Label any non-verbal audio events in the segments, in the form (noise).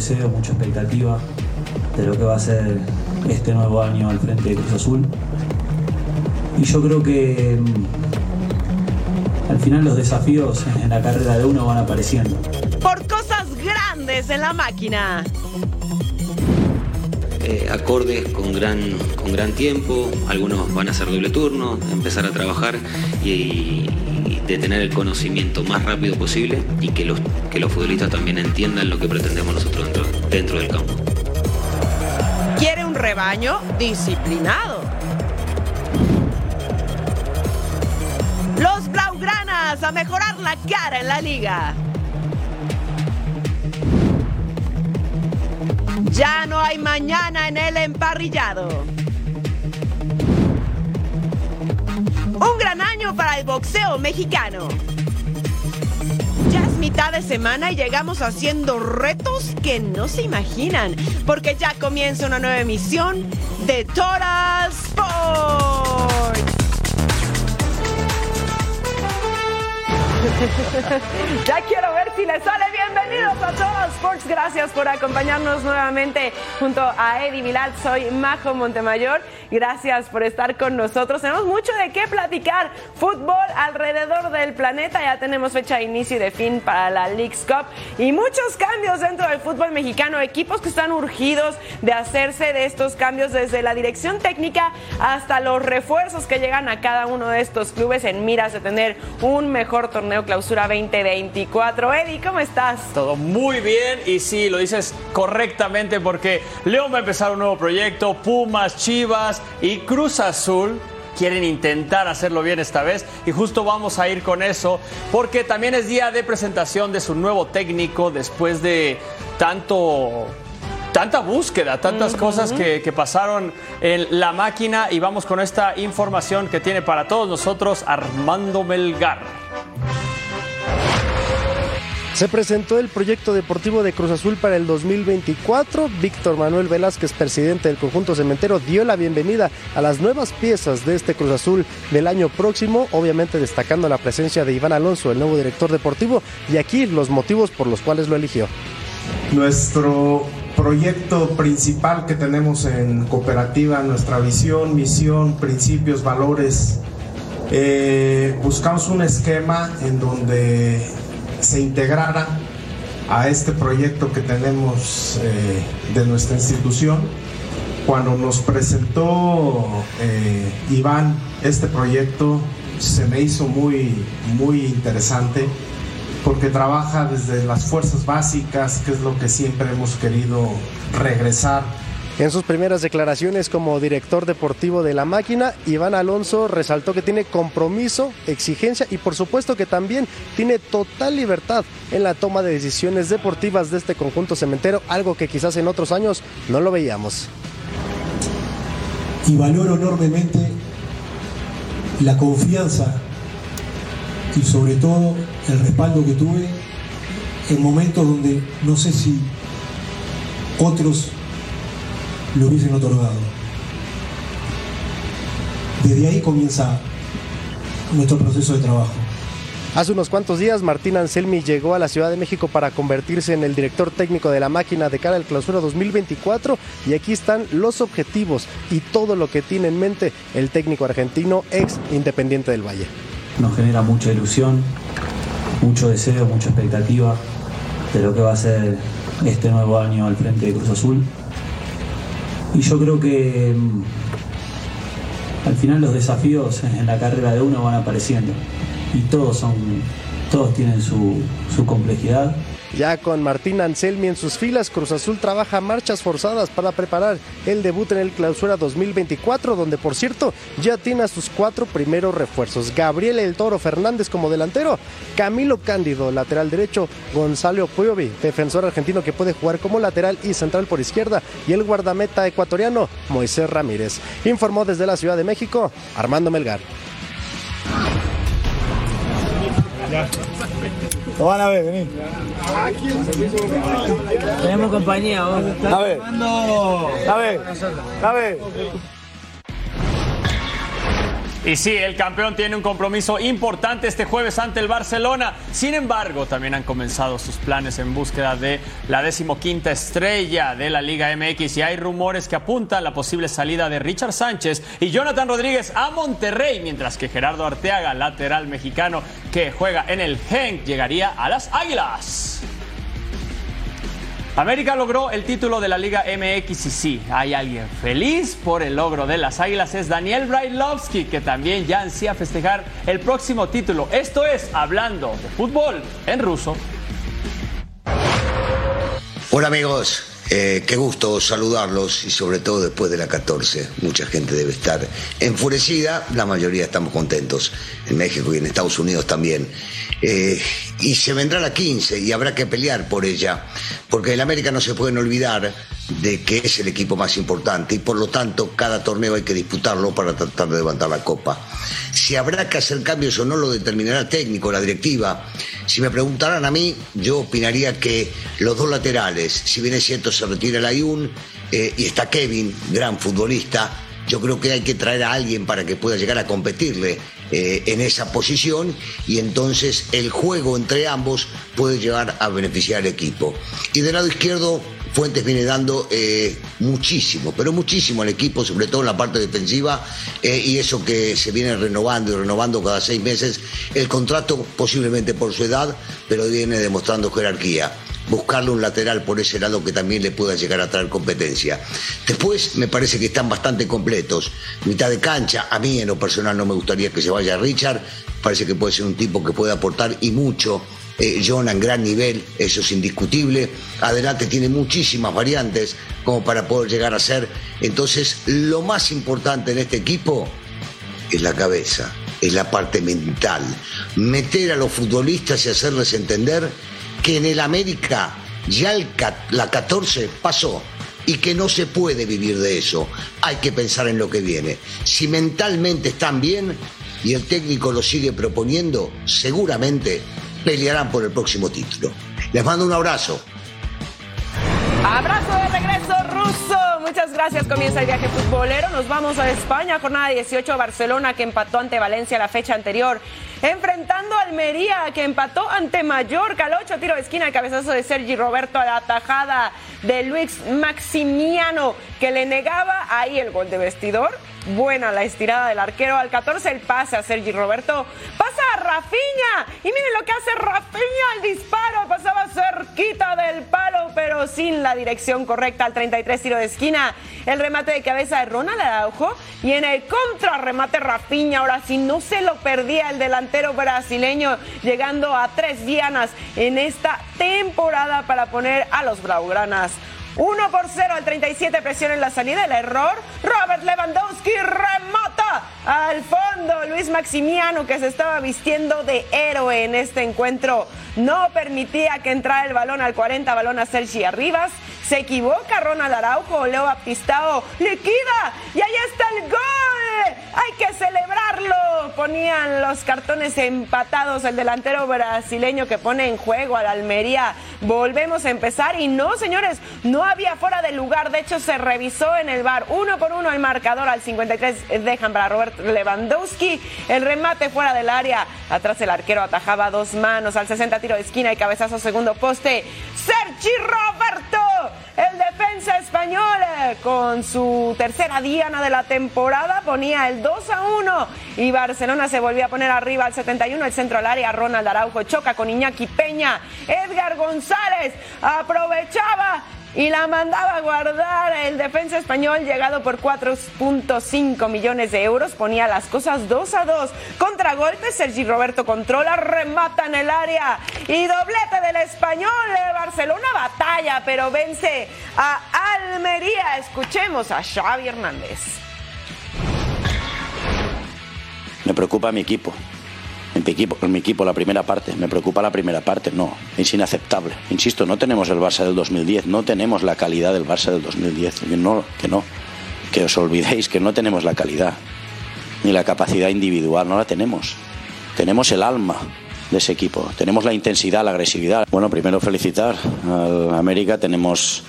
deseo, mucha expectativa de lo que va a ser este nuevo año al frente de Cruz Azul. Y yo creo que mm, al final los desafíos en la carrera de uno van apareciendo. Por cosas grandes en la máquina. Eh, acordes con gran, con gran tiempo, algunos van a hacer doble turno, empezar a trabajar y, de tener el conocimiento más rápido posible y que los, que los futbolistas también entiendan lo que pretendemos nosotros dentro, dentro del campo. Quiere un rebaño disciplinado. Los Blaugranas a mejorar la cara en la liga. Ya no hay mañana en el emparrillado. Un gran año para el boxeo mexicano. Ya es mitad de semana y llegamos haciendo retos que no se imaginan, porque ya comienza una nueva emisión de Total (laughs) ya quiero ver si le sale bienvenidos a todos Sports. Gracias por acompañarnos nuevamente junto a Eddie Vilal. Soy Majo Montemayor. Gracias por estar con nosotros. Tenemos mucho de qué platicar. Fútbol alrededor del planeta. Ya tenemos fecha de inicio y de fin para la League's Cup y muchos cambios dentro del fútbol mexicano. Equipos que están urgidos de hacerse de estos cambios desde la dirección técnica hasta los refuerzos que llegan a cada uno de estos clubes en miras de tener un mejor torneo clausura 2024. Eddie, ¿cómo estás? Todo muy bien. Y sí, lo dices correctamente porque León va a empezar un nuevo proyecto, Pumas, Chivas y Cruz Azul quieren intentar hacerlo bien esta vez. Y justo vamos a ir con eso porque también es día de presentación de su nuevo técnico después de tanto tanta búsqueda, tantas cosas que, que, pasaron en la máquina. Y vamos con esta información que tiene para todos nosotros Armando Melgar. Se presentó el proyecto deportivo de Cruz Azul para el 2024. Víctor Manuel Velázquez, presidente del conjunto cementero, dio la bienvenida a las nuevas piezas de este Cruz Azul del año próximo, obviamente destacando la presencia de Iván Alonso, el nuevo director deportivo, y aquí los motivos por los cuales lo eligió. Nuestro proyecto principal que tenemos en cooperativa, nuestra visión, misión, principios, valores, eh, buscamos un esquema en donde se integrara a este proyecto que tenemos eh, de nuestra institución. Cuando nos presentó eh, Iván este proyecto, se me hizo muy, muy interesante porque trabaja desde las fuerzas básicas, que es lo que siempre hemos querido regresar en sus primeras declaraciones como director deportivo de la máquina, Iván Alonso resaltó que tiene compromiso, exigencia y por supuesto que también tiene total libertad en la toma de decisiones deportivas de este conjunto cementero, algo que quizás en otros años no lo veíamos. Y valoro enormemente la confianza y sobre todo el respaldo que tuve en momentos donde no sé si otros lo hubiesen otorgado. Desde ahí comienza nuestro proceso de trabajo. Hace unos cuantos días Martín Anselmi llegó a la Ciudad de México para convertirse en el director técnico de la máquina de cara al clausura 2024 y aquí están los objetivos y todo lo que tiene en mente el técnico argentino ex Independiente del Valle. Nos genera mucha ilusión, mucho deseo, mucha expectativa de lo que va a ser este nuevo año al frente de Cruz Azul. Y yo creo que mm, al final los desafíos en la carrera de uno van apareciendo. Y todos son, todos tienen su, su complejidad ya con Martín Anselmi en sus filas, Cruz Azul trabaja marchas forzadas para preparar el debut en el Clausura 2024, donde por cierto ya tiene a sus cuatro primeros refuerzos. Gabriel El Toro Fernández como delantero, Camilo Cándido, lateral derecho, Gonzalo Puyovi, defensor argentino que puede jugar como lateral y central por izquierda, y el guardameta ecuatoriano Moisés Ramírez. Informó desde la Ciudad de México Armando Melgar. Lo van a ver, vení. Tenemos compañía, vos. A ver. A ver. A ver. Y sí, el campeón tiene un compromiso importante este jueves ante el Barcelona. Sin embargo, también han comenzado sus planes en búsqueda de la decimoquinta estrella de la Liga MX y hay rumores que apuntan la posible salida de Richard Sánchez y Jonathan Rodríguez a Monterrey, mientras que Gerardo Arteaga, lateral mexicano que juega en el Genk, llegaría a las Águilas. América logró el título de la Liga MX y sí, hay alguien feliz por el logro de las Águilas, es Daniel Brailovsky, que también ya ansía festejar el próximo título. Esto es Hablando de Fútbol en ruso. Hola amigos, eh, qué gusto saludarlos y sobre todo después de la 14. Mucha gente debe estar enfurecida, la mayoría estamos contentos, en México y en Estados Unidos también. Eh, y se vendrá la 15 y habrá que pelear por ella, porque el América no se pueden olvidar de que es el equipo más importante y por lo tanto cada torneo hay que disputarlo para tratar de levantar la copa. Si habrá que hacer cambios o no lo determinará el técnico, la directiva. Si me preguntaran a mí, yo opinaría que los dos laterales, si bien es cierto se retira el Ayun eh, y está Kevin, gran futbolista, yo creo que hay que traer a alguien para que pueda llegar a competirle eh, en esa posición y entonces el juego entre ambos puede llegar a beneficiar al equipo. Y del lado izquierdo, Fuentes viene dando eh, muchísimo, pero muchísimo al equipo, sobre todo en la parte defensiva, eh, y eso que se viene renovando y renovando cada seis meses, el contrato posiblemente por su edad, pero viene demostrando jerarquía buscarle un lateral por ese lado que también le pueda llegar a traer competencia. Después me parece que están bastante completos. Mitad de cancha, a mí en lo personal no me gustaría que se vaya Richard, parece que puede ser un tipo que puede aportar y mucho. Eh, John en gran nivel, eso es indiscutible. Adelante tiene muchísimas variantes como para poder llegar a ser. Entonces, lo más importante en este equipo es la cabeza, es la parte mental. Meter a los futbolistas y hacerles entender que en el América ya la 14 pasó y que no se puede vivir de eso. Hay que pensar en lo que viene. Si mentalmente están bien y el técnico lo sigue proponiendo, seguramente pelearán por el próximo título. Les mando un abrazo. Abrazo de regreso ruso. Muchas gracias. Comienza el viaje futbolero. Nos vamos a España. Jornada 18 Barcelona que empató ante Valencia la fecha anterior. Enfrentando a Almería que empató ante Mallorca. Al 8 tiro de esquina. El cabezazo de Sergi Roberto a la tajada de Luis Maximiano que le negaba ahí el gol de vestidor. Buena la estirada del arquero al 14, el pase a Sergi Roberto. Pasa a Rafiña. Y miren lo que hace Rafiña al disparo. Pasaba cerquita del palo, pero sin la dirección correcta al 33 tiro de esquina. El remate de cabeza de Ronald Araujo. Y en el contrarremate Rafiña. Ahora sí no se lo perdía el delantero brasileño. Llegando a tres dianas en esta temporada para poner a los Blaugranas 1 por 0 al 37, presión en la salida, el error. Robert Lewandowski remata al fondo. Luis Maximiano, que se estaba vistiendo de héroe en este encuentro, no permitía que entrara el balón al 40, balón a Sergi Arribas. Se equivoca Ronald Araujo, Leo Baptistao liquida y ahí está el gol. Hay que celebrarlo. Ponían los cartones empatados el delantero brasileño que pone en juego a la Almería. Volvemos a empezar y no, señores, no había fuera de lugar. De hecho, se revisó en el bar uno por uno el marcador al 53 dejan para Robert Lewandowski. El remate fuera del área. Atrás el arquero atajaba dos manos al 60 tiro de esquina y cabezazo segundo poste. Sergi Roberto el defensa español eh, con su tercera diana de la temporada ponía el 2 a 1 y Barcelona se volvió a poner arriba al 71 el centro al área Ronald Araujo choca con Iñaki Peña Edgar González aprovechaba y la mandaba a guardar el defensa español llegado por 4.5 millones de euros. Ponía las cosas 2 a 2. Contragolpe, Sergi Roberto controla, remata en el área y doblete del español. Barcelona batalla, pero vence a Almería. Escuchemos a Xavi Hernández. Me preocupa mi equipo mi equipo, mi equipo la primera parte. Me preocupa la primera parte, no, es inaceptable. Insisto, no tenemos el Barça del 2010, no tenemos la calidad del Barça del 2010. Que no, que no, que os olvidéis que no tenemos la calidad, ni la capacidad individual, no la tenemos. Tenemos el alma de ese equipo, tenemos la intensidad, la agresividad. Bueno, primero felicitar al América, tenemos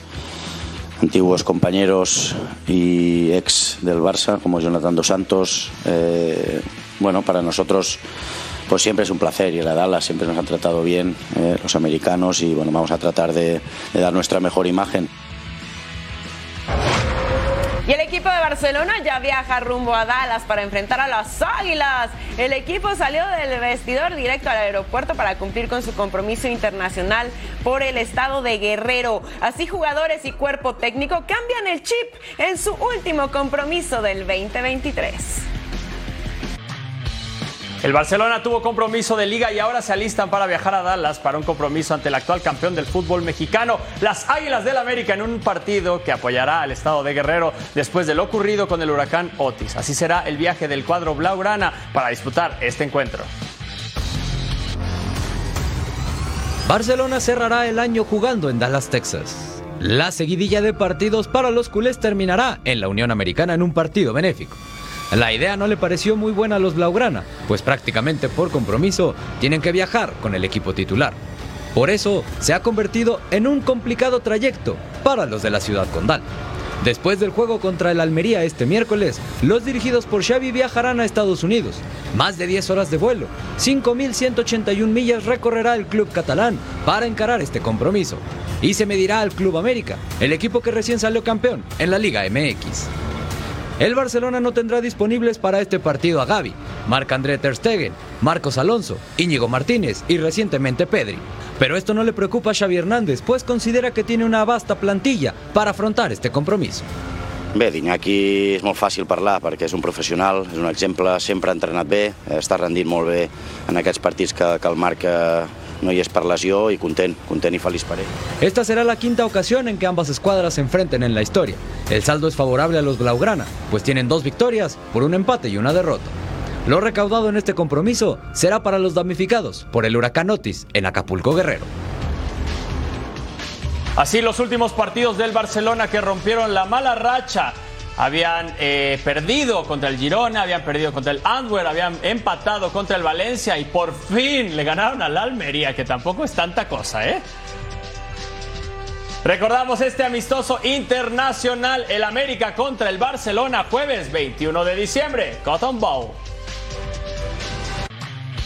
antiguos compañeros y ex del Barça, como Jonathan Dos Santos. Eh, bueno, para nosotros pues siempre es un placer ir a Dallas, siempre nos han tratado bien eh, los americanos y bueno, vamos a tratar de, de dar nuestra mejor imagen. Y el equipo de Barcelona ya viaja rumbo a Dallas para enfrentar a las Águilas. El equipo salió del vestidor directo al aeropuerto para cumplir con su compromiso internacional por el estado de Guerrero. Así jugadores y cuerpo técnico cambian el chip en su último compromiso del 2023. El Barcelona tuvo compromiso de liga y ahora se alistan para viajar a Dallas para un compromiso ante el actual campeón del fútbol mexicano, las Águilas del América, en un partido que apoyará al estado de Guerrero después de lo ocurrido con el huracán Otis. Así será el viaje del cuadro Blaugrana para disputar este encuentro. Barcelona cerrará el año jugando en Dallas, Texas. La seguidilla de partidos para los culés terminará en la Unión Americana en un partido benéfico. La idea no le pareció muy buena a los Blaugrana, pues prácticamente por compromiso tienen que viajar con el equipo titular. Por eso se ha convertido en un complicado trayecto para los de la ciudad condal. Después del juego contra el Almería este miércoles, los dirigidos por Xavi viajarán a Estados Unidos. Más de 10 horas de vuelo, 5.181 millas recorrerá el club catalán para encarar este compromiso. Y se medirá al Club América, el equipo que recién salió campeón en la Liga MX. El Barcelona no tendrá disponibles para este partido a Gaby, Marc-André Ter Stegen, Marcos Alonso, Íñigo Martínez y recientemente Pedri. Pero esto no le preocupa a Xavi Hernández, pues considera que tiene una vasta plantilla para afrontar este compromiso. Bé, d'Iñaki és molt fàcil parlar perquè és un professional, és un exemple, sempre ha entrenat bé, està rendint molt bé en aquests partits que, que el Marc eh, no hi és per lesió i content, content i feliç per ell. Esta será la quinta ocasión en que ambas escuadras se enfrenten en la historia. El saldo es favorable a los Blaugrana, pues tienen dos victorias por un empate y una derrota. Lo recaudado en este compromiso será para los damnificados por el huracán Otis en Acapulco Guerrero. Así los últimos partidos del Barcelona que rompieron la mala racha. Habían eh, perdido contra el Girona, habían perdido contra el Antwerp, habían empatado contra el Valencia y por fin le ganaron al Almería, que tampoco es tanta cosa, ¿eh? Recordamos este amistoso internacional, el América contra el Barcelona, jueves 21 de diciembre, Cotton Bowl.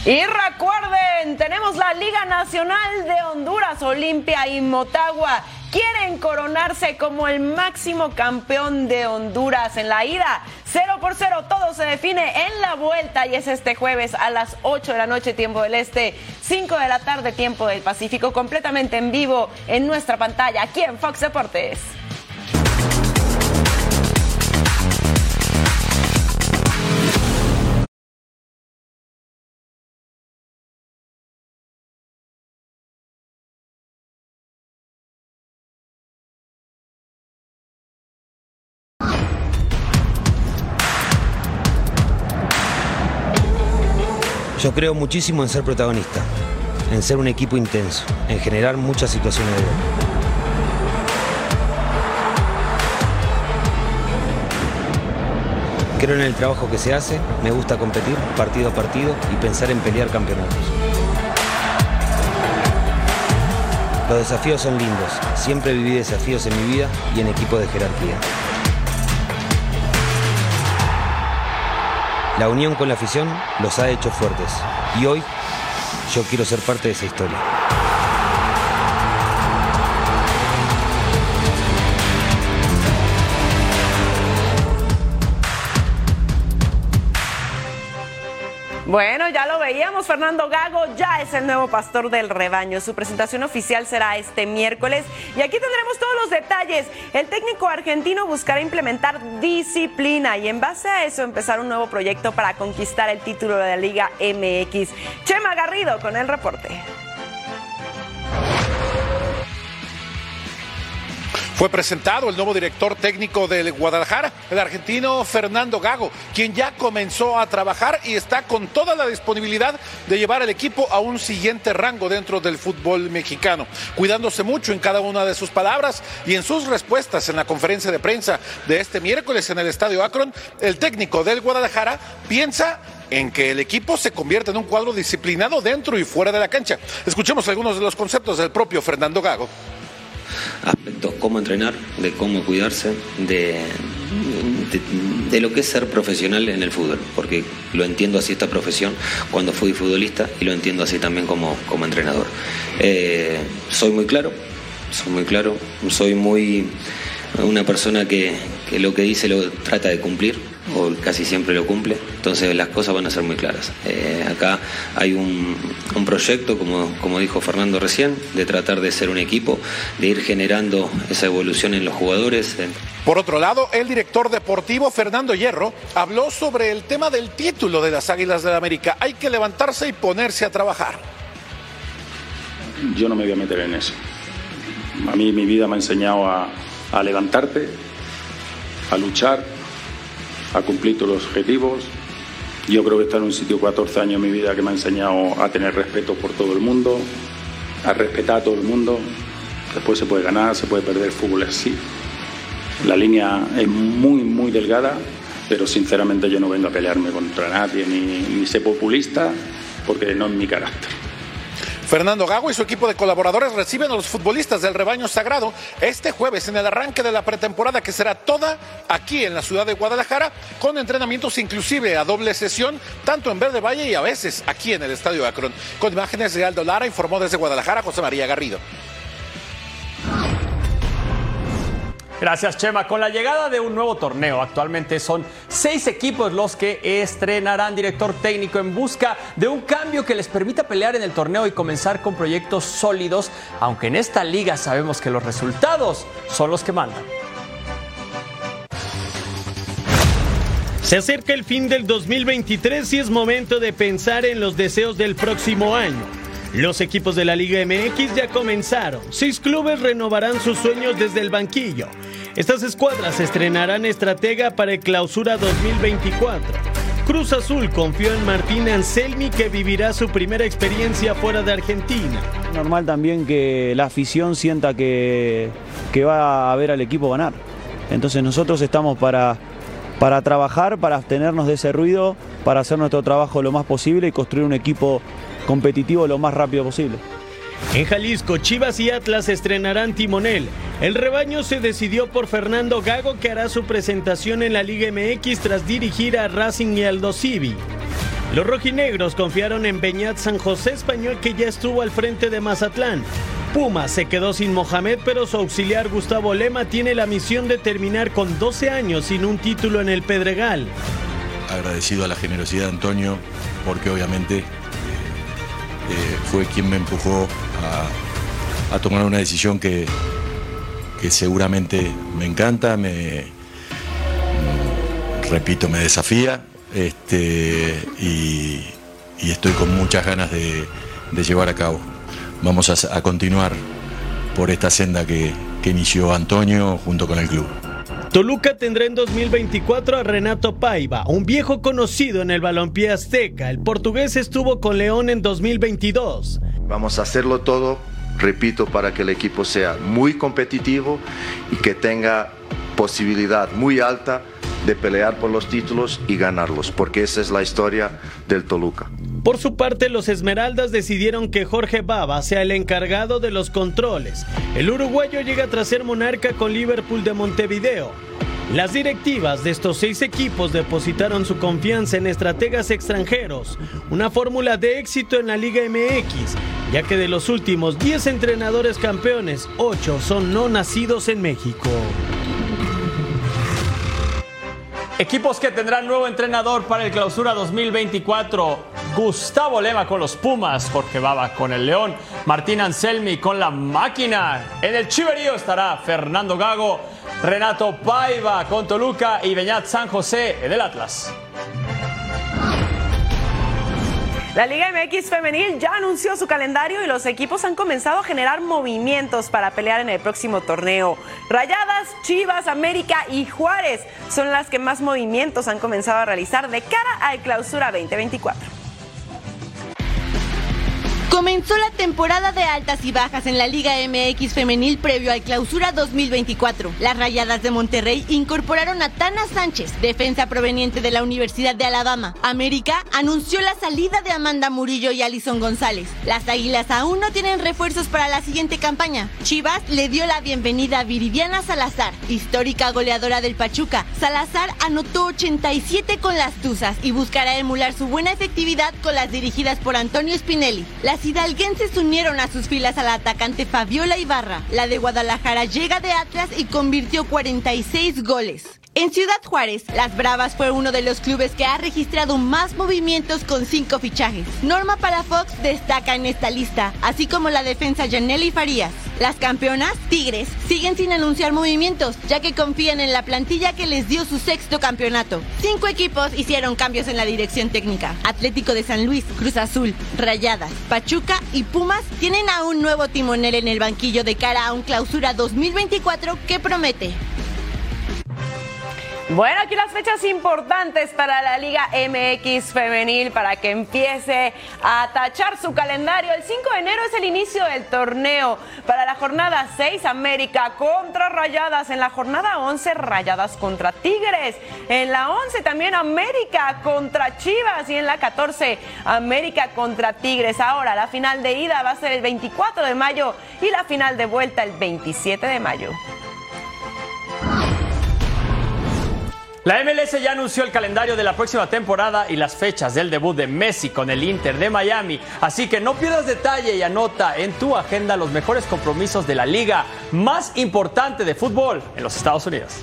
Y recuerden, tenemos la Liga Nacional de Honduras, Olimpia y Motagua. Quieren coronarse como el máximo campeón de Honduras en la ida. 0 por 0, todo se define en la vuelta y es este jueves a las 8 de la noche, tiempo del este, 5 de la tarde, tiempo del Pacífico, completamente en vivo en nuestra pantalla, aquí en Fox Deportes. Yo creo muchísimo en ser protagonista, en ser un equipo intenso, en generar muchas situaciones de gol. Creo en el trabajo que se hace, me gusta competir partido a partido y pensar en pelear campeonatos. Los desafíos son lindos, siempre viví desafíos en mi vida y en equipos de jerarquía. La unión con la afición los ha hecho fuertes y hoy yo quiero ser parte de esa historia. Bueno, ya lo veíamos, Fernando Gago ya es el nuevo pastor del rebaño. Su presentación oficial será este miércoles y aquí tendremos todos los detalles. El técnico argentino buscará implementar disciplina y en base a eso empezar un nuevo proyecto para conquistar el título de la Liga MX. Chema Garrido con el reporte. Fue presentado el nuevo director técnico del Guadalajara, el argentino Fernando Gago, quien ya comenzó a trabajar y está con toda la disponibilidad de llevar el equipo a un siguiente rango dentro del fútbol mexicano, cuidándose mucho en cada una de sus palabras y en sus respuestas en la conferencia de prensa de este miércoles en el Estadio Akron, el técnico del Guadalajara piensa en que el equipo se convierta en un cuadro disciplinado dentro y fuera de la cancha. Escuchemos algunos de los conceptos del propio Fernando Gago. Aspectos, cómo entrenar, de cómo cuidarse, de, de, lo que es ser profesional en el fútbol, porque lo entiendo así esta profesión cuando fui futbolista y lo entiendo así también como, como entrenador. Eh, soy muy claro, soy muy claro, soy muy una persona que, que lo que dice lo trata de cumplir o casi siempre lo cumple, entonces las cosas van a ser muy claras. Eh, acá hay un, un proyecto, como, como, dijo Fernando recién, de tratar de ser un equipo, de ir generando esa evolución en los jugadores. Por otro lado, el director deportivo Fernando Hierro habló sobre el tema del título de las Águilas del la América. Hay que levantarse y ponerse a trabajar. Yo no me voy a meter en eso. A mí mi vida me ha enseñado a, a levantarte, a luchar, a cumplir todos los objetivos. Yo creo que está en un sitio 14 años en mi vida que me ha enseñado a tener respeto por todo el mundo, a respetar a todo el mundo. Después se puede ganar, se puede perder, fútbol así. La línea es muy, muy delgada, pero sinceramente yo no vengo a pelearme contra nadie, ni, ni ser populista, porque no es mi carácter. Fernando Gago y su equipo de colaboradores reciben a los futbolistas del rebaño sagrado este jueves en el arranque de la pretemporada que será toda aquí en la ciudad de Guadalajara con entrenamientos inclusive a doble sesión tanto en Verde Valle y a veces aquí en el Estadio Akron. Con imágenes de Aldo Lara informó desde Guadalajara José María Garrido. Gracias, Chema. Con la llegada de un nuevo torneo, actualmente son seis equipos los que estrenarán director técnico en busca de un cambio que les permita pelear en el torneo y comenzar con proyectos sólidos, aunque en esta liga sabemos que los resultados son los que mandan. Se acerca el fin del 2023 y es momento de pensar en los deseos del próximo año. Los equipos de la Liga MX ya comenzaron. Seis clubes renovarán sus sueños desde el banquillo. Estas escuadras estrenarán estratega para el clausura 2024. Cruz Azul confió en Martín Anselmi que vivirá su primera experiencia fuera de Argentina. Normal también que la afición sienta que, que va a ver al equipo ganar. Entonces nosotros estamos para, para trabajar, para abstenernos de ese ruido, para hacer nuestro trabajo lo más posible y construir un equipo competitivo lo más rápido posible. En Jalisco, Chivas y Atlas estrenarán timonel. El rebaño se decidió por Fernando Gago que hará su presentación en la Liga MX tras dirigir a Racing y Aldo Civi. Los rojinegros confiaron en Beñat San José Español que ya estuvo al frente de Mazatlán. Puma se quedó sin Mohamed, pero su auxiliar Gustavo Lema tiene la misión de terminar con 12 años sin un título en el Pedregal. Agradecido a la generosidad de Antonio, porque obviamente fue quien me empujó a, tomar una decisión que, que seguramente me encanta, me, repito, me desafía este, y, estoy con muchas ganas de, llevar a cabo. Vamos a, continuar por esta senda que inició Antonio junto con el club. Toluca tendrá en 2024 a Renato Paiva, un viejo conocido en el balompié azteca. El portugués estuvo con León en 2022. Vamos a hacerlo todo, repito, para que el equipo sea muy competitivo y que tenga posibilidad muy alta de pelear por los títulos y ganarlos, porque esa es la historia del Toluca. Por su parte, los Esmeraldas decidieron que Jorge Baba sea el encargado de los controles. El uruguayo llega tras ser monarca con Liverpool de Montevideo. Las directivas de estos seis equipos depositaron su confianza en estrategas extranjeros, una fórmula de éxito en la Liga MX, ya que de los últimos 10 entrenadores campeones, 8 son no nacidos en México. Equipos que tendrán nuevo entrenador para el clausura 2024. Gustavo Lema con los Pumas, Jorge Baba con el León, Martín Anselmi con la máquina. En el Chiverío estará Fernando Gago, Renato Paiva con Toluca y Beñat San José en el Atlas. La Liga MX femenil ya anunció su calendario y los equipos han comenzado a generar movimientos para pelear en el próximo torneo. Rayadas, Chivas, América y Juárez son las que más movimientos han comenzado a realizar de cara al clausura 2024. Comenzó la temporada de altas y bajas en la Liga MX femenil previo al clausura 2024. Las Rayadas de Monterrey incorporaron a Tana Sánchez, defensa proveniente de la Universidad de Alabama. América anunció la salida de Amanda Murillo y Alison González. Las Águilas aún no tienen refuerzos para la siguiente campaña. Chivas le dio la bienvenida a Viridiana Salazar, histórica goleadora del Pachuca. Salazar anotó 87 con las Tuzas y buscará emular su buena efectividad con las dirigidas por Antonio Spinelli. Las hidalguenses unieron a sus filas a la atacante Fabiola Ibarra. La de Guadalajara llega de Atlas y convirtió 46 goles. En Ciudad Juárez, Las Bravas fue uno de los clubes que ha registrado más movimientos con cinco fichajes. Norma Palafox destaca en esta lista, así como la defensa Janelli Farías. Las campeonas, Tigres, siguen sin anunciar movimientos, ya que confían en la plantilla que les dio su sexto campeonato. Cinco equipos hicieron cambios en la dirección técnica. Atlético de San Luis, Cruz Azul, Rayadas, Pachuca y Pumas tienen a un nuevo timonel en el banquillo de cara a un clausura 2024 que promete. Bueno, aquí las fechas importantes para la Liga MX femenil para que empiece a tachar su calendario. El 5 de enero es el inicio del torneo. Para la jornada 6, América contra Rayadas. En la jornada 11, Rayadas contra Tigres. En la 11 también América contra Chivas. Y en la 14, América contra Tigres. Ahora, la final de ida va a ser el 24 de mayo y la final de vuelta el 27 de mayo. La MLS ya anunció el calendario de la próxima temporada y las fechas del debut de Messi con el Inter de Miami. Así que no pierdas detalle y anota en tu agenda los mejores compromisos de la liga más importante de fútbol en los Estados Unidos.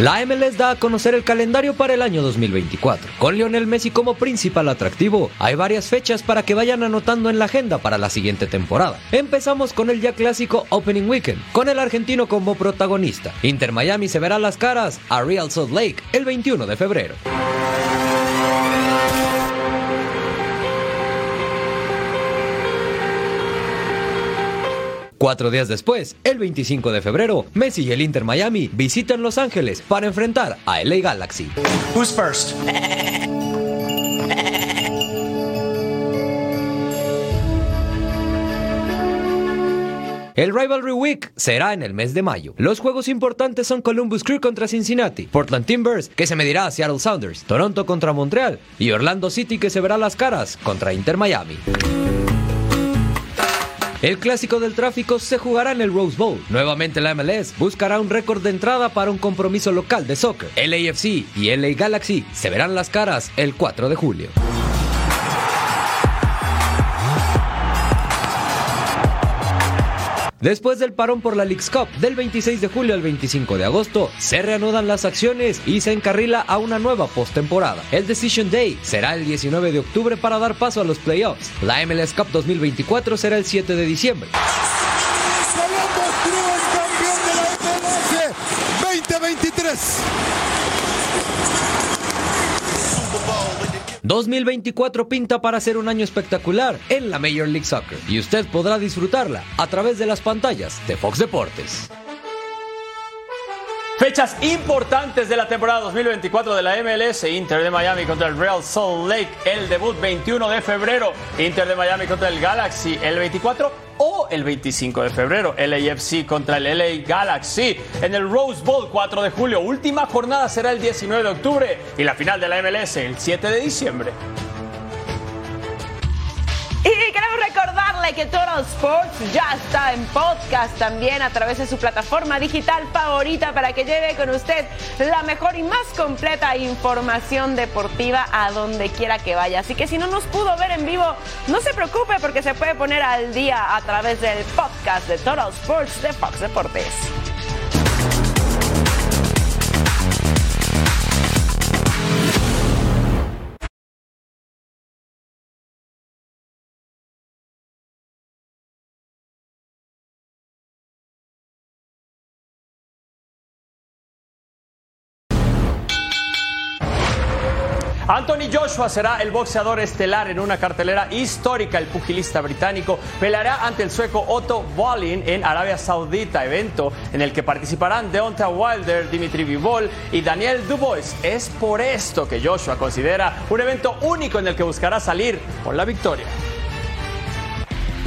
La MLS da a conocer el calendario para el año 2024. Con Lionel Messi como principal atractivo, hay varias fechas para que vayan anotando en la agenda para la siguiente temporada. Empezamos con el ya clásico Opening Weekend, con el argentino como protagonista. Inter Miami se verá las caras a Real Salt Lake el 21 de febrero. Cuatro días después, el 25 de febrero, Messi y el Inter Miami visitan Los Ángeles para enfrentar a LA Galaxy. Who's first? El Rivalry Week será en el mes de mayo. Los juegos importantes son Columbus Crew contra Cincinnati, Portland Timbers, que se medirá a Seattle Sounders, Toronto contra Montreal y Orlando City, que se verá las caras contra Inter Miami. El clásico del tráfico se jugará en el Rose Bowl. Nuevamente la MLS buscará un récord de entrada para un compromiso local de soccer. LAFC y LA Galaxy se verán las caras el 4 de julio. Después del parón por la League's Cup del 26 de julio al 25 de agosto, se reanudan las acciones y se encarrila a una nueva postemporada. El Decision Day será el 19 de octubre para dar paso a los playoffs. La MLS Cup 2024 será el 7 de diciembre. Campeón de la MLS 2023. 2024 pinta para ser un año espectacular en la Major League Soccer y usted podrá disfrutarla a través de las pantallas de Fox Deportes. Fechas importantes de la temporada 2024 de la MLS. Inter de Miami contra el Real Salt Lake. El debut 21 de febrero. Inter de Miami contra el Galaxy el 24 o el 25 de febrero. LAFC contra el LA Galaxy. En el Rose Bowl 4 de julio. Última jornada será el 19 de octubre. Y la final de la MLS el 7 de diciembre. Que Total Sports ya está en podcast también a través de su plataforma digital favorita para que lleve con usted la mejor y más completa información deportiva a donde quiera que vaya. Así que si no nos pudo ver en vivo, no se preocupe porque se puede poner al día a través del podcast de Total Sports de Fox Deportes. Anthony Joshua será el boxeador estelar en una cartelera histórica. El pugilista británico peleará ante el sueco Otto Wallin en Arabia Saudita, evento en el que participarán Deontay Wilder, Dimitri Vivol y Daniel Dubois. Es por esto que Joshua considera un evento único en el que buscará salir con la victoria.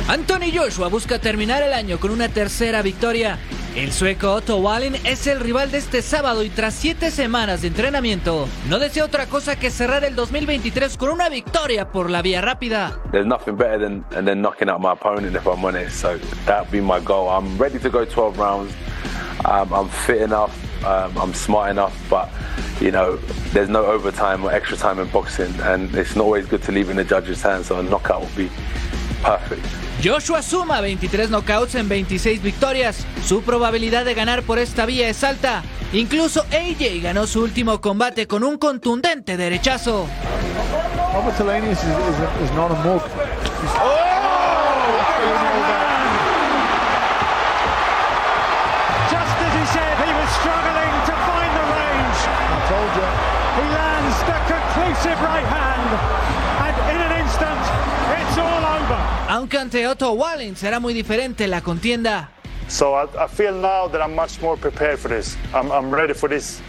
Anthony Joshua busca terminar el año con una tercera victoria. El sueco Otto Wallin es el rival de este sábado y tras siete semanas de entrenamiento, no desea otra cosa que cerrar el 2023 con una victoria por la vía rápida. There's nothing better than, than knocking out my opponent if I'm honest, so that'd be my goal. I'm ready to go 12 rounds. Um, I'm fit enough, um, I'm smart enough, but you know, there's no overtime or extra time in boxing, and it's not always good to leave in the judge's hands, so a knockout would be perfect. Joshua suma 23 knockouts en 26 victorias. Su probabilidad de ganar por esta vía es alta. Incluso AJ ganó su último combate con un contundente derechazo. He said, he was struggling to find the range. I told you. He lands the conclusive right hand, Aunque ante Otto Wallin será muy diferente la contienda. So I, I feel now that I'm much more prepared for this. I'm, I'm ready for this.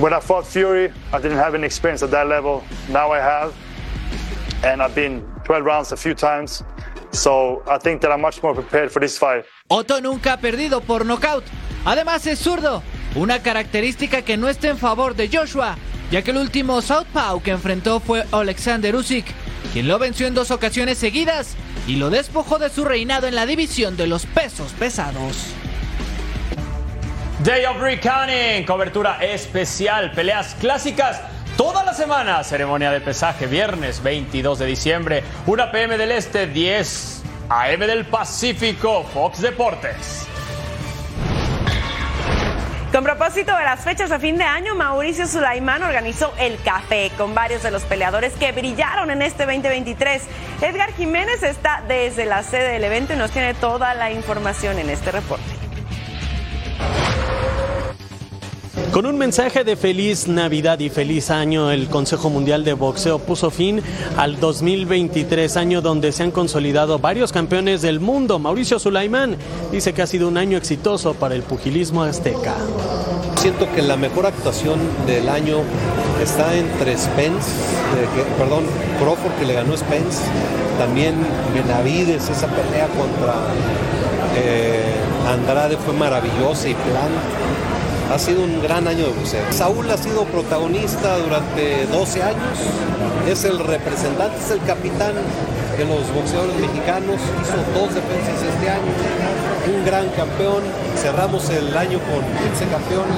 When I fought Fury, I didn't have any experience at that level. Now I have. And I've been 12 rounds a few times. So I think that I'm much more prepared for this fight. Otto nunca ha perdido por nocaut. Además es zurdo, una característica que no está en favor de Joshua, ya que el último Southpaw que enfrentó fue Alexander Usyk, quien lo venció en dos ocasiones seguidas y lo despojó de su reinado en la división de los pesos pesados. Day of Reckoning, cobertura especial, peleas clásicas. Toda la semana, ceremonia de pesaje, viernes 22 de diciembre, 1 pm del Este, 10 AM del Pacífico, Fox Deportes. Con propósito de las fechas a fin de año, Mauricio Sulaimán organizó el café con varios de los peleadores que brillaron en este 2023. Edgar Jiménez está desde la sede del evento y nos tiene toda la información en este reporte. Con un mensaje de feliz Navidad y feliz año, el Consejo Mundial de Boxeo puso fin al 2023, año donde se han consolidado varios campeones del mundo. Mauricio Sulaimán dice que ha sido un año exitoso para el pugilismo azteca. Siento que la mejor actuación del año está entre Spence, eh, perdón, Crawford que le ganó Spence, también Benavides, esa pelea contra eh, Andrade fue maravillosa y plan. Ha sido un gran año de boxeo. Saúl ha sido protagonista durante 12 años, es el representante, es el capitán de los boxeadores mexicanos, hizo dos defensas este año, un gran campeón, cerramos el año con 15 campeones,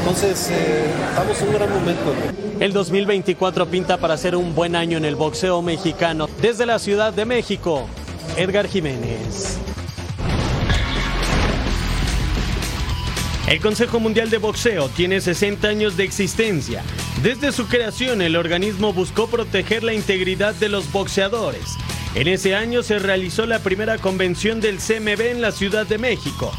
entonces eh, estamos en un gran momento. El 2024 pinta para ser un buen año en el boxeo mexicano. Desde la Ciudad de México, Edgar Jiménez. El Consejo Mundial de Boxeo tiene 60 años de existencia. Desde su creación, el organismo buscó proteger la integridad de los boxeadores. En ese año se realizó la primera convención del CMB en la Ciudad de México.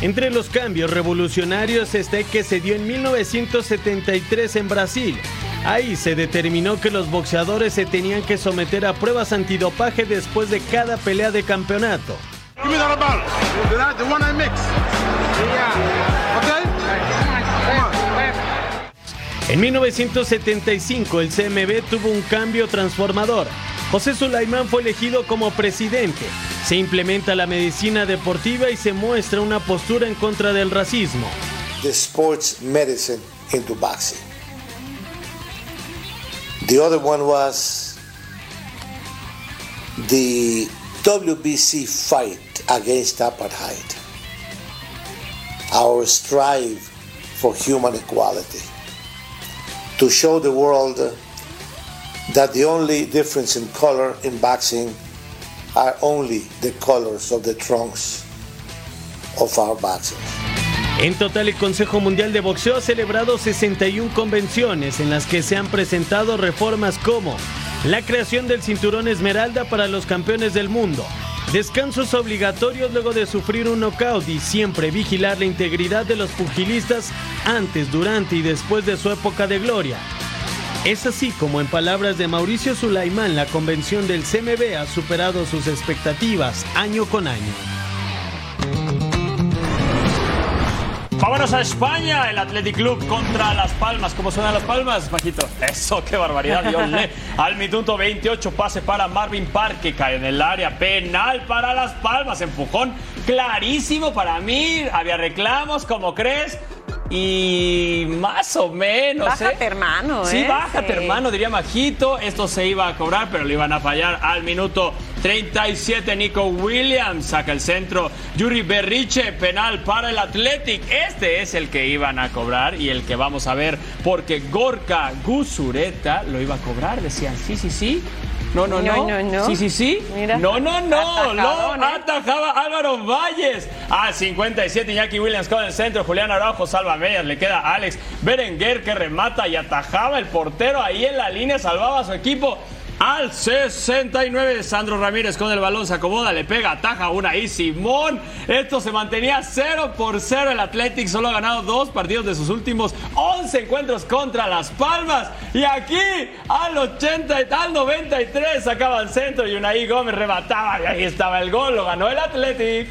Entre los cambios revolucionarios está que se dio en 1973 en Brasil. Ahí se determinó que los boxeadores se tenían que someter a pruebas antidopaje después de cada pelea de campeonato. Me En 1975 el CMB tuvo un cambio transformador. José Sulaimán fue elegido como presidente. Se implementa la medicina deportiva y se muestra una postura en contra del racismo. the sports medicine into boxing. The other one was the WBC fight against apartheid. Our strive for human equality. To show the world that the only difference in color in boxing are only the colors of the trunks of our boxers. En total, el Consejo Mundial de Boxeo ha celebrado 61 convenciones en las que se han presentado reformas como la creación del cinturón esmeralda para los campeones del mundo, descansos obligatorios luego de sufrir un knockout y siempre vigilar la integridad de los pugilistas antes, durante y después de su época de gloria, Es así como en palabras de Mauricio Sulaimán, la convención del CMB ha superado sus expectativas año con año. Vámonos a España, el Athletic Club contra Las Palmas. ¿Cómo suenan Las Palmas, Majito? Eso, qué barbaridad. Dios le. (laughs) Al minuto 28 pase para Marvin Park, que cae en el área. Penal para Las Palmas. Empujón clarísimo para mí. Había reclamos, como crees. Y más o menos. Bájate, ¿eh? hermano, Sí, ¿eh? bájate, Sí. hermano, diría Majito. Esto se iba a cobrar, pero lo iban a fallar al minuto 37. Nico Williams saca el centro. Yuri Berriche, penal para el Athletic. Este es el que iban a cobrar y el que vamos a ver, porque Gorka Guzureta lo iba a cobrar. Decían, sí, sí, sí. No, no, no. No, no, no. Sí, sí, sí. Mira. No, no, no. Lo ¿eh? atajaba Álvaro Valles. Al 57, Iñaki Williams con el centro. Julián Araujo salva medias. Le queda Alex Berenguer que remata y atajaba el portero ahí en la línea. Salvaba a su equipo. Al 69, Sandro Ramírez con el balón se acomoda, le pega, ataja una y Simón. Esto se mantenía 0 por 0. El Athletic solo ha ganado dos partidos de sus últimos 11 encuentros contra Las Palmas. Y aquí, al 80, y- al 93, sacaba el centro y Unai Gómez remataba. Y ahí estaba el gol, lo ganó el Athletic.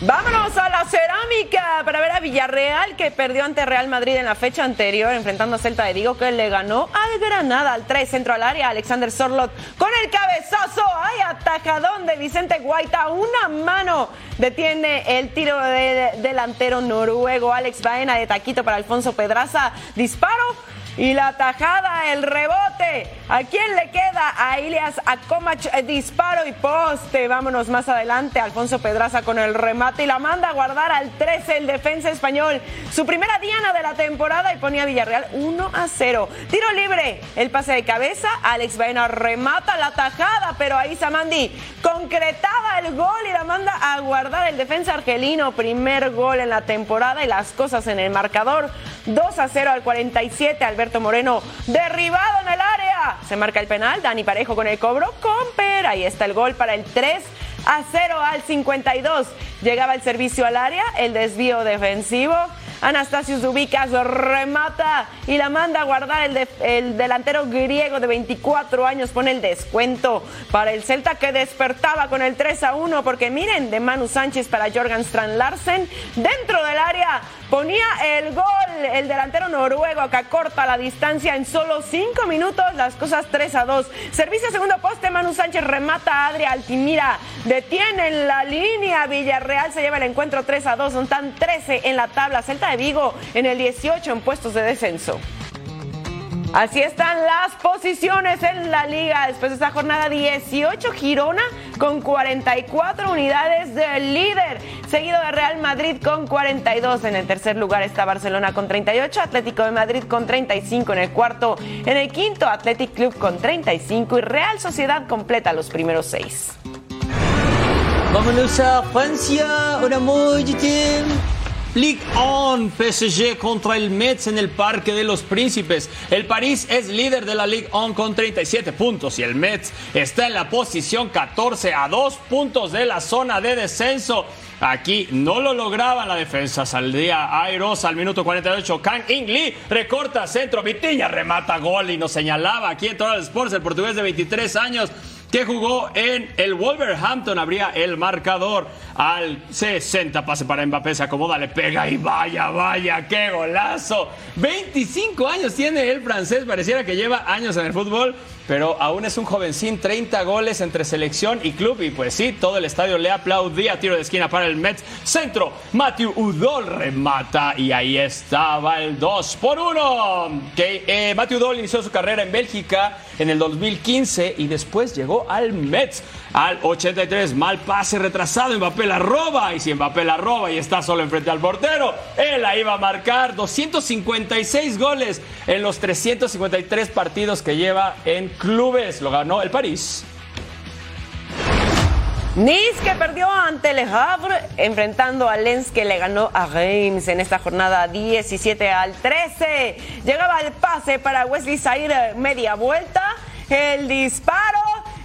Vámonos a la cerámica para ver a Villarreal que perdió ante Real Madrid en la fecha anterior enfrentando a Celta de Vigo que le ganó al Granada al 3 centro al área. Alexander Sorlot con el cabezazo. Ay atajadón de Vicente Guaita una mano detiene el tiro de, de- delantero noruego. Alex Baena de taquito para Alfonso Pedraza. Disparo y la tajada, el rebote. ¿A quién le queda? A Ilias Akomach, eh, disparo y poste. Vámonos más adelante. Alfonso Pedraza con el remate y la manda a guardar al 13 el defensa español. Su primera diana de la temporada y ponía Villarreal 1 a 0. Tiro libre, el pase de cabeza. Alex Baena remata la tajada, pero ahí Samandi concretaba el gol y la manda a guardar el defensa argelino. Primer gol en la temporada y las cosas en el marcador. 2 a 0 al 47. Alberto Moreno derribado en el área. Se marca el penal. Dani Parejo con el cobro. Comper. Ahí está el gol para el 3 a 0 al 52. Llegaba el servicio al área. El desvío defensivo. Anastasios Dubicas remata y la manda a guardar el, el delantero griego de 24 años pone el descuento para el Celta que despertaba con el 3 a 1 porque miren de Manu Sánchez para Jorgan Strand Larsen dentro del área ponía el gol el delantero noruego que acorta la distancia en solo 5 minutos las cosas 3 a 2 servicio segundo poste Manu Sánchez remata a Adria Altimira. Detiene en la línea Villarreal se lleva el encuentro 3 a 2 están 13 en la tabla Celta de Vigo en el 18 en puestos de descenso Así están las posiciones en la liga después de esta jornada 18 Girona con 44 unidades del líder, seguido de Real Madrid con 42. En el tercer lugar está Barcelona con 38, Atlético de Madrid con 35 en el cuarto, en el quinto Athletic Club con 35 y Real Sociedad completa los primeros seis. Vámonos a Francia, una muy Ligue 1, PSG contra el Metz en el Parque de los Príncipes. El París es líder de la Ligue 1 con 37 puntos y el Metz está en la posición 14 a dos puntos de la zona de descenso. Aquí no lo lograba la defensa. Saldría airosa al minuto 48. Kang In Lee recorta centro. Vitiña remata gol y nos señalaba aquí en Total Sports el portugués de 23 años que jugó en el Wolverhampton. Abría el marcador al 60. Pase para Mbappé, se acomoda, le pega y vaya, vaya, qué golazo. 25 años tiene el francés, pareciera que lleva años en el fútbol, pero aún es un jovencín. 30 goles entre selección y club. Y pues sí, todo el estadio le aplaudía. Tiro de esquina para el Mets. Centro, Matthew Udol remata y ahí estaba el 2 por 1. Que, eh, Matthew Udol inició su carrera en Bélgica en el 2015 y después llegó al Mets al 83. Mal pase retrasado. Mbappé la roba. Y si Mbappé la roba y está solo enfrente al portero, él la iba a marcar. 256 goles en los 353 partidos que lleva en clubes. Lo ganó el París. Nice que perdió ante Le Havre, enfrentando a Lens que le ganó a Reims en esta jornada 17 al 13. Llegaba el pase para Wesley Zaire, media vuelta, el disparo.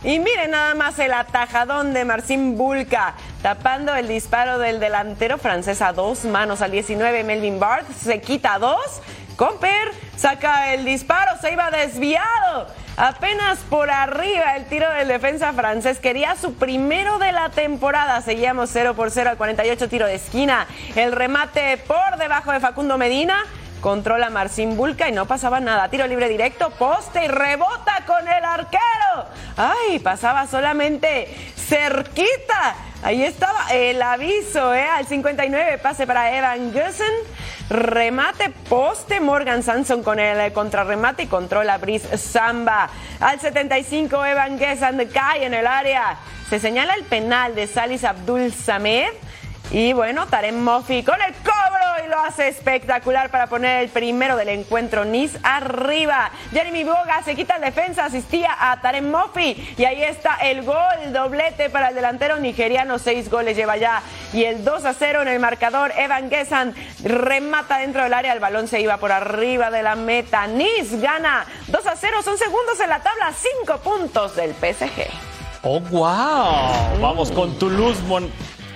Y miren nada más el atajadón de Marcin Bulka, tapando el disparo del delantero francés a dos manos al 19. Melvin Bart se quita dos. Comper saca el disparo, se iba desviado. Apenas por arriba el tiro del defensa francés. Quería su primero de la temporada. Seguíamos 0 por 0 al 48 tiro de esquina. El remate por debajo de Facundo Medina. Controla Marcin Bulca y no pasaba nada. Tiro libre directo, poste y rebota con el arquero. Ay, pasaba solamente cerquita. Ahí estaba el aviso, ¿eh? Al 59, pase para Evan Gussen. Remate poste Morgan Sanson con el contrarremate y controla Brice Samba. Al 75, Evan Gussen cae en el área. Se señala el penal de Salis Abdul Samed. Y bueno, Tarem Moffi con el cobro y lo hace espectacular para poner el primero del encuentro. Nice arriba. Jeremy Boga se quita el defensa, asistía a Tarem Moffi. Y ahí está el gol, doblete para el delantero nigeriano. Seis goles lleva ya. Y el 2 a 0 en el marcador. Evan Gessan remata dentro del área. El balón se iba por arriba de la meta. Nice gana 2 a 0. Son segundos en la tabla. Cinco puntos del PSG. ¡Oh, wow! Vamos con Toulouse.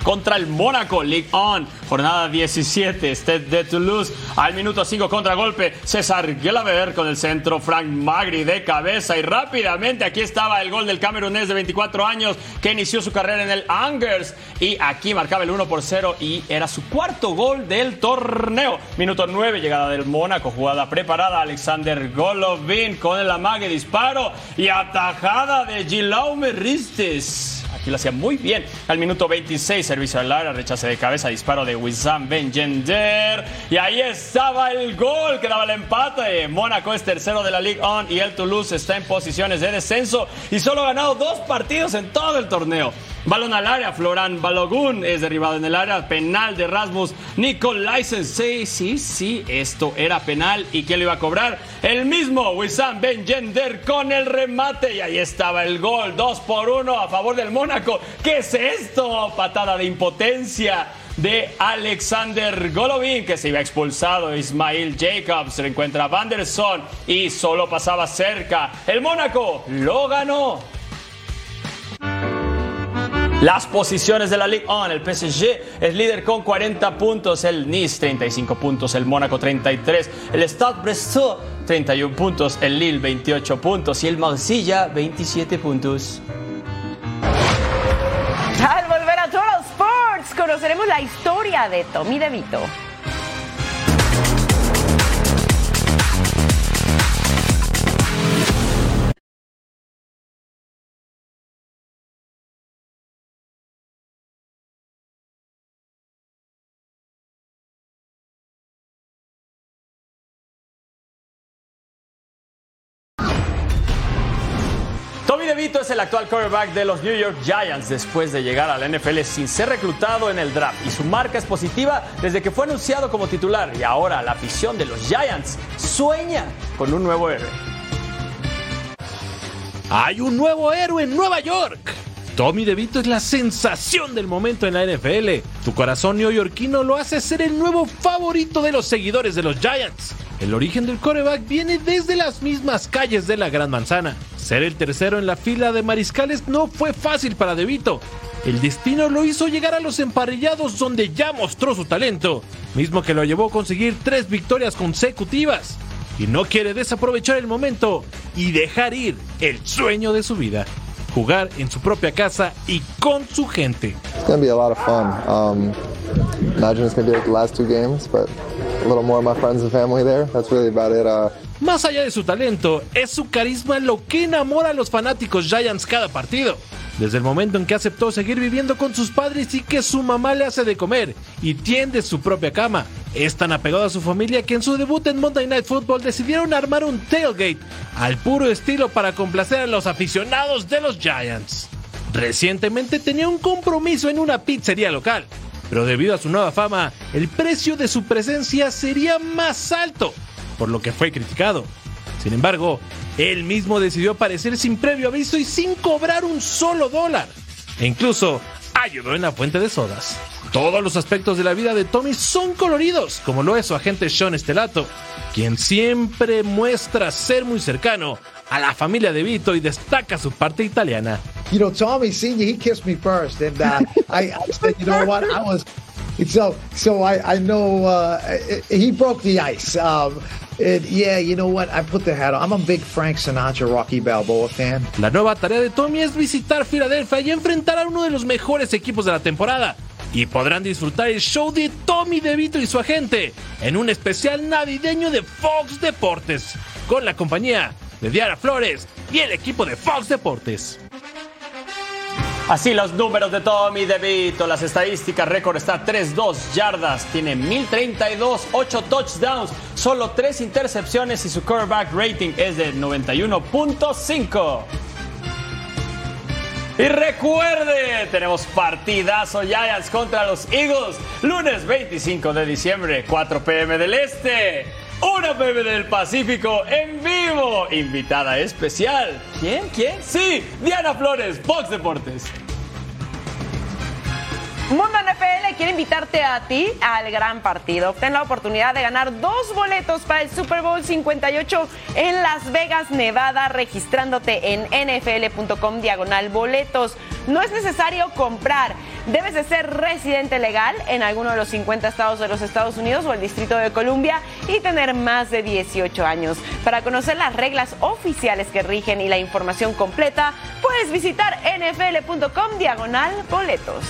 Contra el Mónaco, League On, jornada 17, Stade de Toulouse, al minuto 5 contragolpe, César Gelaber con el centro, Frank Magri de cabeza. Y rápidamente aquí estaba el gol del camerunés de 24 años que inició su carrera en el Angers. Y aquí marcaba el 1 por 0 y era su cuarto gol del torneo. Minuto 9, llegada del Mónaco, jugada preparada, Alexander Golovin con el amague, disparo. Y atajada de Gilaume Ristes. Aquí lo hacía muy bien. Al minuto 26, servicio al área, rechace de cabeza, disparo de Wissam Ben Yedder. Y ahí estaba el gol que daba el empate. Mónaco es tercero de la Ligue 1 y el Toulouse está en posiciones de descenso y solo ha ganado dos partidos en todo el torneo. Balón al área, Florán Balogun es derribado en el área, penal de Rasmus Nicolaisen. Sí, sí, sí, esto era penal. ¿Y quién lo iba a cobrar? El mismo Wissam Ben Yedder con el remate. Y ahí estaba el gol, 2 por 1 a favor del Mónaco. ¿Qué es esto? Patada de impotencia de Alexander Golovin, que se iba expulsado. Ismail Jacobs se encuentra Vanderson y solo pasaba cerca. El Mónaco lo ganó. Las posiciones de la Ligue 1, el PSG es líder con 40 puntos, el Nice 35 puntos, el Mónaco 33, el Stade Brestois 31 puntos, el Lille 28 puntos y el Marsella 27 puntos. Al volver a Total Sports, conoceremos la historia de Tommy DeVito. DeVito es el actual quarterback de los New York Giants después de llegar a la NFL sin ser reclutado en el draft y su marca es positiva desde que fue anunciado como titular y ahora la afición de los Giants sueña con un nuevo héroe. Hay un nuevo héroe en Nueva York. Tommy DeVito es la sensación del momento en la NFL. Tu corazón neoyorquino lo hace ser el nuevo favorito de los seguidores de los Giants. El origen del coreback viene desde las mismas calles de la Gran Manzana. Ser el tercero en la fila de mariscales no fue fácil para DeVito. El destino lo hizo llegar a los emparrillados donde ya mostró su talento, mismo que lo llevó a conseguir tres victorias consecutivas. Y no quiere desaprovechar el momento y dejar ir el sueño de su vida. Jugar en su propia casa y con su gente. It's gonna be a lot of fun. Um, imagine it's gonna be like the last two games, but a little more of my friends and family there. That's really about it. Uh, Más allá de su talento, es su carisma lo que enamora a los fanáticos Giants cada partido. Desde el momento en que aceptó seguir viviendo con sus padres y que su mamá le hace de comer y tiende su propia cama, es tan apegado a su familia que en su debut en Monday Night Football decidieron armar un tailgate al puro estilo para complacer a los aficionados de los Giants. Recientemente tenía un compromiso en una pizzería local, pero debido a su nueva fama, el precio de su presencia sería más alto, por lo que fue criticado. Sin embargo, él mismo decidió aparecer sin previo aviso y sin cobrar un solo dólar. E incluso ayudó en la fuente de sodas. Todos los aspectos de la vida de Tommy son coloridos, como lo es su agente Sean Estelato, quien siempre muestra ser muy cercano a la familia de Vito y destaca su parte italiana. You know, Tommy Senior, he kissed me first, and uh, I, I said, you know what, I was. So, so I, I know uh, he broke the ice. Um, yeah, you know what? I put the hat on. I'm a big Frank Sinatra, Rocky Balboa fan. La nueva tarea de Tommy es visitar Filadelfia y enfrentar a uno de los mejores equipos de la temporada. Y podrán disfrutar el show de Tommy DeVito y su agente en un especial navideño de Fox Deportes, con la compañía de Diana Flores y el equipo de Fox Deportes. Así los números de Tommy DeVito, las estadísticas, récord está 3-2 yardas, tiene 1032, 8 touchdowns, solo 3 intercepciones y su quarterback rating es de 91.5. Y recuerde, tenemos partidazo Giants contra los Eagles, lunes 25 de diciembre, 4 pm del Este. 1 pm del Pacífico en vivo. Invitada especial. ¿Quién? ¿Quién? Sí, Diana Flores, Fox Deportes. Mundo NFL quiere invitarte a ti al gran partido. Obtén la oportunidad de ganar dos boletos para el Super Bowl 58 en Las Vegas, Nevada, registrándote en nfl.com diagonal boletos. No es necesario comprar. Debes de ser residente legal en alguno de los 50 estados de los Estados Unidos o el Distrito de Columbia y tener más de 18 años. Para conocer las reglas oficiales que rigen y la información completa, puedes visitar nfl.com diagonal boletos.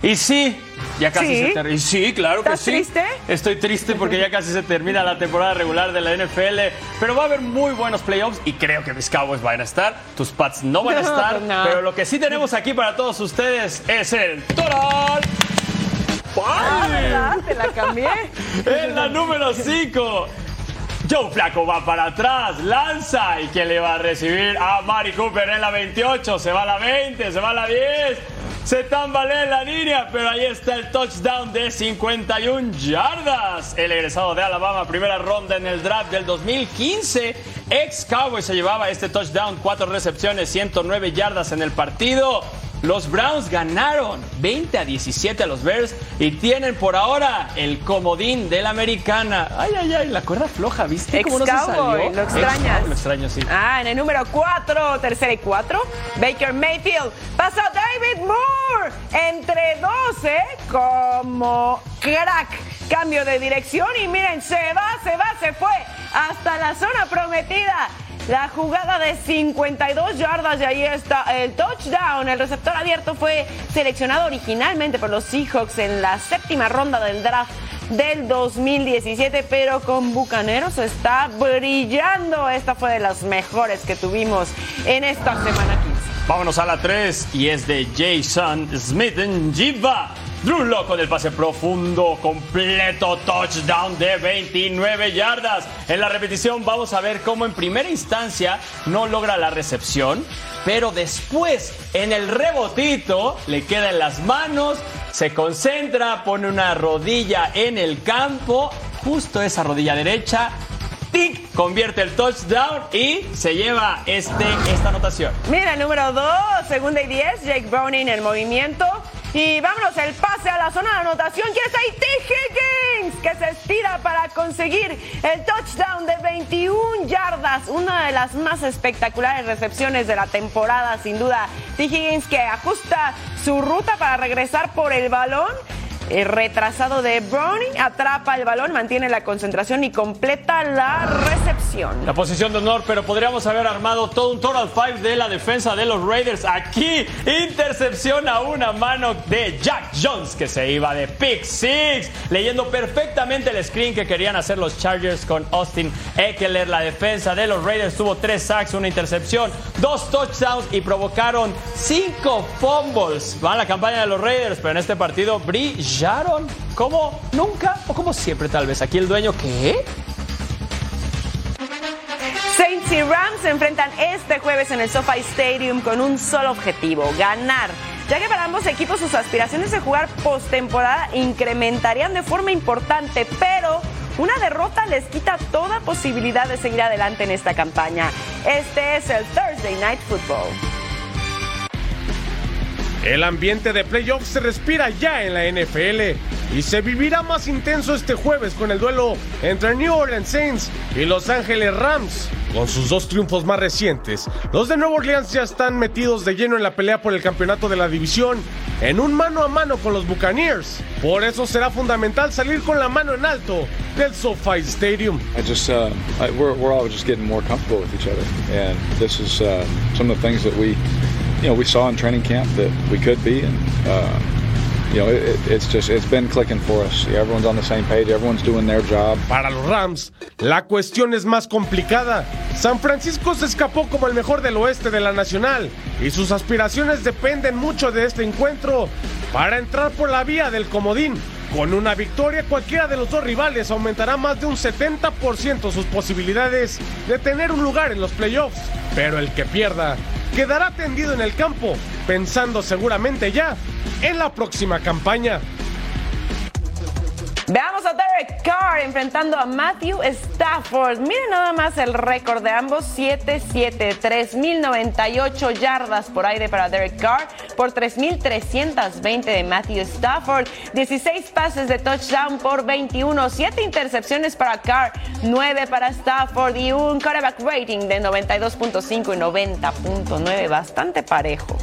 Y sí, ya casi ¿Sí? se termina. Y sí, claro que ¿Estás sí. triste? Estoy triste porque ya casi se termina la temporada regular de la NFL. Pero va a haber muy buenos playoffs y creo que mis Cowboys van a estar. Tus Pats no van a estar. pues no. Pero lo que sí tenemos aquí para todos ustedes es el Total. Ah. Te la cambié. (laughs) En la número 5. Joe Flaco va para atrás, lanza y que le va a recibir a Mari Cooper en la 28, se va a la 20, se va a la 10, se tambalea en la línea, pero ahí está el touchdown de 51 yardas. El egresado de Alabama, primera ronda en el draft del 2015, ex Cowboy se llevaba este touchdown, cuatro recepciones, 109 yardas en el partido. Los Browns ganaron 20 a 17 a los Bears y tienen por ahora el comodín de la americana. Ay, ay, ay, la cuerda floja, ¿viste? cómo no se salió? lo extrañas. Lo extraño, sí. Ah, en el número 4, tercera y 4, Baker Mayfield pasa David Moore entre 12 como crack. Cambio de dirección y miren, se va, se va, se fue hasta la zona prometida. La jugada de 52 yardas y ahí está el touchdown. El receptor abierto fue seleccionado originalmente por los Seahawks en la séptima ronda del draft del 2017, pero con Bucaneros está brillando. Esta fue de las mejores que tuvimos en esta semana 15. Vámonos a la 3 y es de Jason Smith en Jiva. Drew Lock con el pase profundo, completo touchdown de 29 yardas. En la repetición vamos a ver cómo en primera instancia no logra la recepción, pero después en el rebotito le queda en las manos, se concentra, pone una rodilla en el campo, justo esa rodilla derecha. tic, convierte el touchdown y se lleva este, esta anotación. Mira, número 2, segunda y 10, Jake Browning en movimiento. Y vámonos, el pase a la zona de anotación. ¿Quién está ahí? T. Higgins, que se estira para conseguir el touchdown de 21 yardas. Una de las más espectaculares recepciones de la temporada, sin duda. T. Higgins que ajusta su ruta para regresar por el balón. El retrasado de Browning atrapa el balón, mantiene la concentración y completa la recepción. La posición de honor, pero podríamos haber armado todo un total five de la defensa de los Raiders. Aquí, intercepción a una mano de Jack Jones, que se iba de pick six, leyendo perfectamente el screen que querían hacer los Chargers con Austin Eckler. La defensa de los Raiders tuvo tres sacks, una intercepción, dos touchdowns y provocaron cinco fumbles. Va la campaña de los Raiders, pero en este partido brillaron como nunca o como siempre, tal vez. Aquí el dueño, ¿qué? Saints y Rams se enfrentan este jueves en el SoFi Stadium con un solo objetivo, ganar. Ya que para ambos equipos sus aspiraciones de jugar postemporada incrementarían de forma importante, pero una derrota les quita toda posibilidad de seguir adelante en esta campaña. Este es el Thursday Night Football. El ambiente de playoffs se respira ya en la NFL. y se vivirá más intenso este jueves con el duelo entre New Orleans Saints y Los Ángeles Rams. Con sus dos triunfos más recientes, los de Nueva Orleans ya están metidos de lleno en la pelea por el campeonato de la división en un mano a mano con los Buccaneers. Por eso será fundamental salir con la mano en alto del SoFi Stadium. I just, uh, we're all just getting more comfortable with each other, and this is uh, some of the things that we, you know, we saw in training camp that we could be, and uh, you know, it, it's just it's been clicking for us. Everyone's on the same page. Everyone's doing their job. Para los Rams, la cuestión es más complicada. San Francisco se escapó como el mejor del oeste de la Nacional y sus aspiraciones dependen mucho de este encuentro para entrar por la vía del comodín. Con una victoria, cualquiera de los dos rivales aumentará más de un 70% sus posibilidades de tener un lugar en los playoffs. Pero el que pierda quedará tendido en el campo, pensando seguramente ya en la próxima campaña. Veamos a Derek Carr enfrentando a Matthew Stafford. Miren nada más el récord de ambos: 7-7, 3.098 yardas por aire para Derek Carr por 3.320 de Matthew Stafford. 16 pases de touchdown por 21, 7 intercepciones para Carr, 9 para Stafford y un quarterback rating de 92.5 y 90.9, bastante parejo.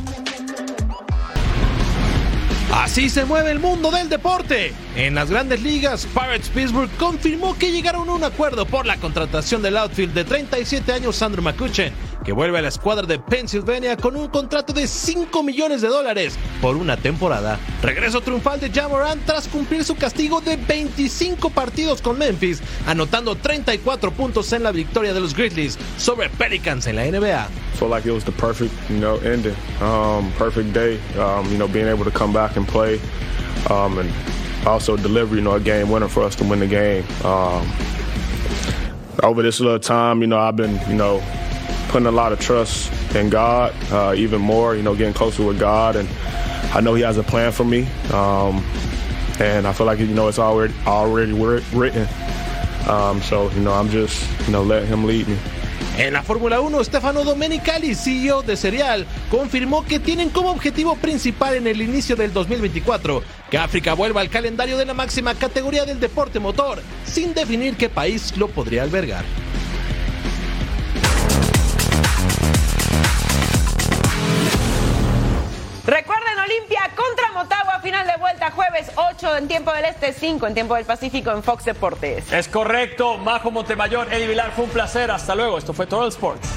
Así se mueve el mundo del deporte. En las grandes ligas, Pirates Pittsburgh confirmó que llegaron a un acuerdo por la contratación del outfield de 37 años Sandro McCutcheon, que vuelve a la escuadra de Pennsylvania con un contrato de 5 millones de dólares por una temporada. Regreso triunfal de Jamoran tras cumplir su castigo de 25 partidos con Memphis, anotando 34 puntos en la victoria de los Grizzlies sobre Pelicans en la NBA. felt like it was the perfect, you know, ending, um, perfect day. Um, you know, being able to come back and play, um, and also deliver, you know, a game winner for us to win the game. Um, over this little time, you know, I've been, you know, putting a lot of trust in God, uh, even more, you know, getting closer with God, and I know He has a plan for me, um, and I feel like you know it's already already writ- written. Um, so you know, I'm just, you know, letting Him lead me. En la Fórmula 1, Stefano Domenicali, CEO de Serial, confirmó que tienen como objetivo principal en el inicio del 2024 que África vuelva al calendario de la máxima categoría del deporte motor, sin definir qué país lo podría albergar. Jueves 8 en tiempo del Este, 5 en tiempo del Pacífico en Fox Deportes. Es correcto, Majo Montemayor, Eddie Vilar, fue un placer. Hasta luego, esto fue Total Sports.